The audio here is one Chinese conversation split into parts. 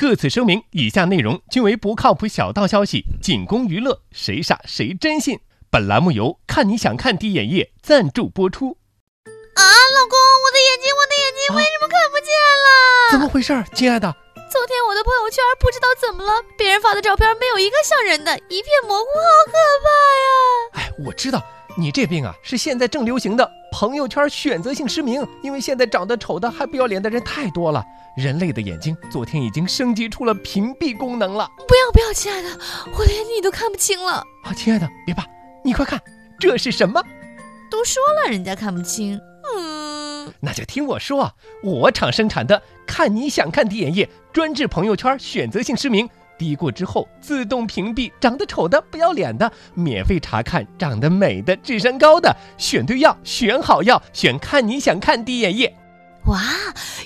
特此声明，以下内容均为不靠谱小道消息，仅供娱乐，谁傻谁真信。本栏目由看你想看滴眼液赞助播出。啊，老公，我的眼睛，我的眼睛为什么看不见了？怎么回事，亲爱的？昨天我的朋友圈不知道怎么了，别人发的照片没有一个像人的，一片模糊，好可怕呀！哎，我知道。你这病啊，是现在正流行的朋友圈选择性失明，因为现在长得丑的还不要脸的人太多了。人类的眼睛昨天已经升级出了屏蔽功能了。不要不要，亲爱的，我连你都看不清了。啊，亲爱的，别怕，你快看，这是什么？都说了，人家看不清。嗯，那就听我说，我厂生产的看你想看滴眼液，专治朋友圈选择性失明。滴过之后自动屏蔽长得丑的、不要脸的，免费查看长得美的、智商高的，选对药，选好药，选看你想看滴眼液。哇，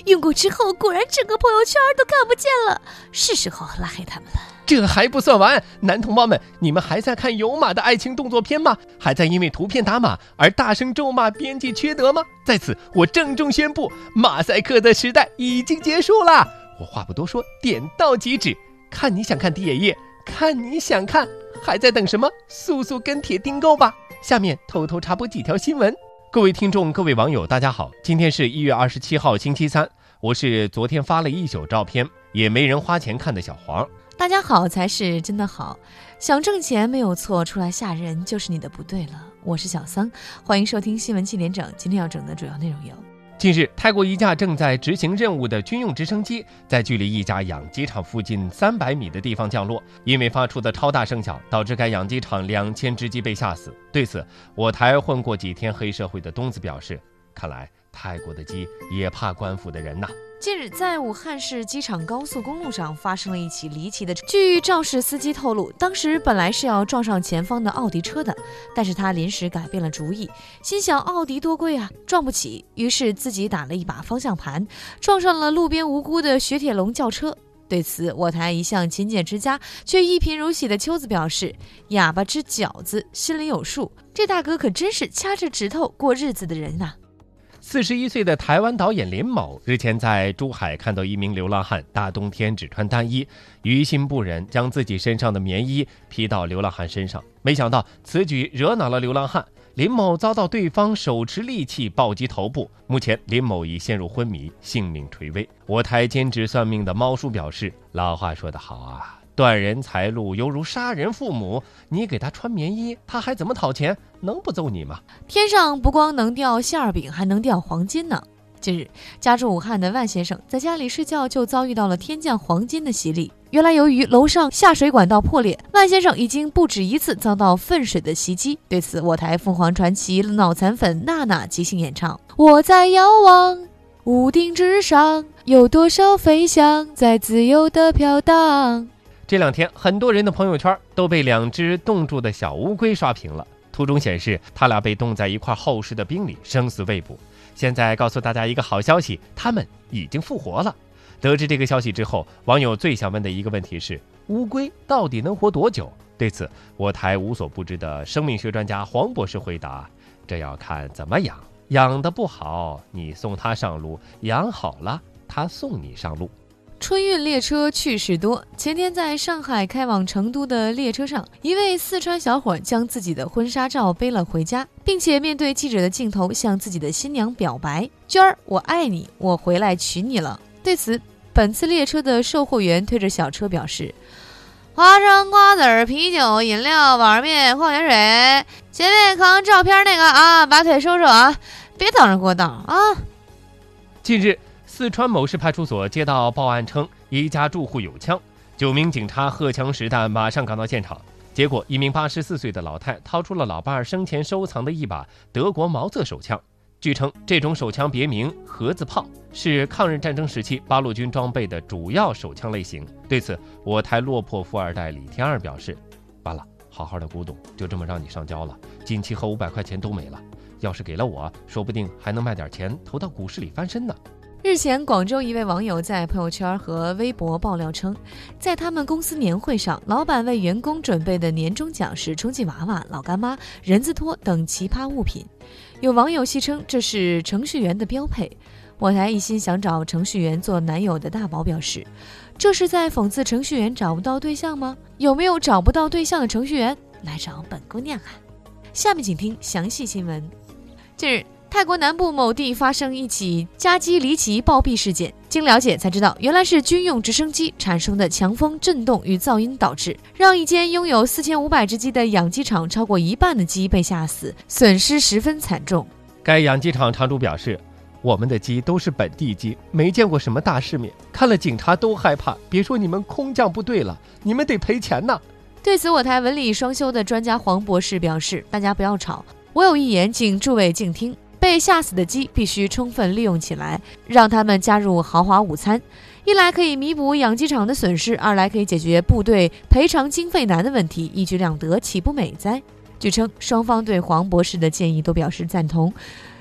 用过之后果然整个朋友圈都看不见了，是时候拉黑他们了。这还不算完，男同胞们，你们还在看有码的爱情动作片吗？还在因为图片打码而大声咒骂编辑缺德吗？在此，我郑重宣布，马赛克的时代已经结束了。我话不多说，点到即止。看你想看滴眼液，看你想看，还在等什么？速速跟帖订购吧！下面偷偷插播几条新闻。各位听众，各位网友，大家好，今天是一月二十七号，星期三。我是昨天发了一宿照片，也没人花钱看的小黄。大家好才是真的好，想挣钱没有错，出来吓人就是你的不对了。我是小桑，欢迎收听新闻七点整。今天要整的主要内容有。近日，泰国一架正在执行任务的军用直升机在距离一家养鸡场附近三百米的地方降落，因为发出的超大声响，导致该养鸡场两千只鸡被吓死。对此，我台混过几天黑社会的东子表示：“看来泰国的鸡也怕官府的人呐。”近日，在武汉市机场高速公路上发生了一起离奇的。据肇事司机透露，当时本来是要撞上前方的奥迪车的，但是他临时改变了主意，心想奥迪多贵啊，撞不起，于是自己打了一把方向盘，撞上了路边无辜的雪铁龙轿车。对此，我台一向勤俭持家却一贫如洗的秋子表示：“哑巴吃饺子，心里有数。这大哥可真是掐着指头过日子的人呐。”四十一岁的台湾导演林某日前在珠海看到一名流浪汉大冬天只穿单衣，于心不忍，将自己身上的棉衣披到流浪汉身上。没想到此举惹恼了流浪汉，林某遭到对方手持利器暴击头部，目前林某已陷入昏迷，性命垂危。我台兼职算命的猫叔表示：“老话说得好啊。”断人财路犹如杀人父母，你给他穿棉衣，他还怎么讨钱？能不揍你吗？天上不光能掉馅儿饼，还能掉黄金呢。近日，家住武汉的万先生在家里睡觉，就遭遇到了天降黄金的洗礼。原来，由于楼上下水管道破裂，万先生已经不止一次遭到粪水的袭击。对此，我台凤凰传奇脑残粉娜娜即兴演唱：我在遥望屋顶之上，有多少飞翔在自由的飘荡。这两天，很多人的朋友圈都被两只冻住的小乌龟刷屏了。图中显示，它俩被冻在一块厚实的冰里，生死未卜。现在告诉大家一个好消息，它们已经复活了。得知这个消息之后，网友最想问的一个问题是：乌龟到底能活多久？对此，我台无所不知的生命学专家黄博士回答：这要看怎么养，养得不好，你送它上路；养好了，它送你上路。春运列车趣事多。前天在上海开往成都的列车上，一位四川小伙将自己的婚纱照背了回家，并且面对记者的镜头向自己的新娘表白：“娟儿，我爱你，我回来娶你了。”对此，本次列车的售货员推着小车表示：“花生、瓜子、啤酒、饮料、碗面、矿泉水，前面扛照片那个啊，把腿收收啊，别挡着过道啊。”近日。四川某市派出所接到报案称，一家住户有枪，九名警察荷枪实弹，马上赶到现场。结果，一名八十四岁的老太掏出了老伴儿生前收藏的一把德国毛瑟手枪。据称，这种手枪别名“盒子炮”，是抗日战争时期八路军装备的主要手枪类型。对此，我台落魄富二代李天二表示：“完了，好好的古董就这么让你上交了，锦旗和五百块钱都没了。要是给了我，说不定还能卖点钱投到股市里翻身呢。”日前，广州一位网友在朋友圈和微博爆料称，在他们公司年会上，老板为员工准备的年终奖是充气娃娃、老干妈、人字拖等奇葩物品。有网友戏称这是程序员的标配。我台一心想找程序员做男友的大宝表示，这是在讽刺程序员找不到对象吗？有没有找不到对象的程序员来找本姑娘啊？下面请听详细新闻。近日。泰国南部某地发生一起加机离奇暴毙事件，经了解才知道，原来是军用直升机产生的强风震动与噪音导致，让一间拥有四千五百只鸡的养鸡场超过一半的鸡被吓死，损失十分惨重。该养鸡场场主表示：“我们的鸡都是本地鸡，没见过什么大世面，看了警察都害怕。别说你们空降部队了，你们得赔钱呐。”对此，我台文理双修的专家黄博士表示：“大家不要吵，我有一言，请诸位静听。”被吓死的鸡必须充分利用起来，让他们加入豪华午餐，一来可以弥补养鸡场的损失，二来可以解决部队赔偿经费难的问题，一举两得，岂不美哉？据称，双方对黄博士的建议都表示赞同。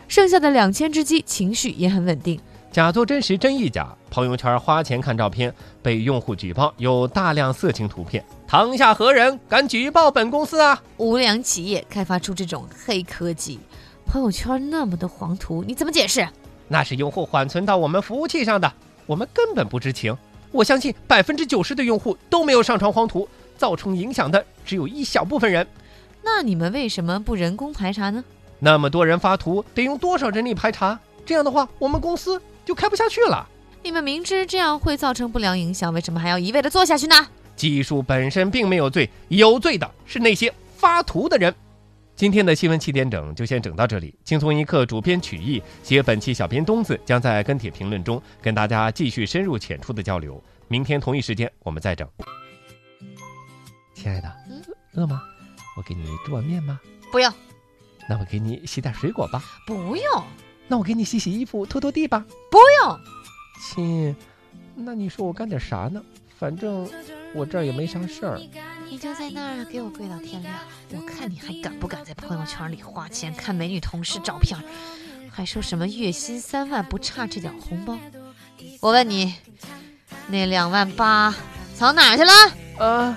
剩下的两千只鸡情绪也很稳定。假作真实，真亦假。朋友圈花钱看照片，被用户举报有大量色情图片，堂下何人敢举报本公司啊？无良企业开发出这种黑科技。朋友圈那么多黄图，你怎么解释？那是用户缓存到我们服务器上的，我们根本不知情。我相信百分之九十的用户都没有上传黄图，造成影响的只有一小部分人。那你们为什么不人工排查呢？那么多人发图，得用多少人力排查？这样的话，我们公司就开不下去了。你们明知这样会造成不良影响，为什么还要一味的做下去呢？技术本身并没有罪，有罪的是那些发图的人。今天的新闻七点整就先整到这里。轻松一刻主编曲艺，写本期小编东子将在跟帖评论中跟大家继续深入浅出的交流。明天同一时间我们再整。亲爱的，饿吗？我给你煮碗面吗？不用。那我给你洗点水果吧。不用。那我给你洗洗衣服、拖拖地吧。不用。亲，那你说我干点啥呢？反正我这儿也没啥事儿。你就在那儿给我跪到天亮，我看你还敢不敢在朋友圈里花钱看美女同事照片，还说什么月薪三万不差这点红包。我问你，那两万八藏哪去了？呃。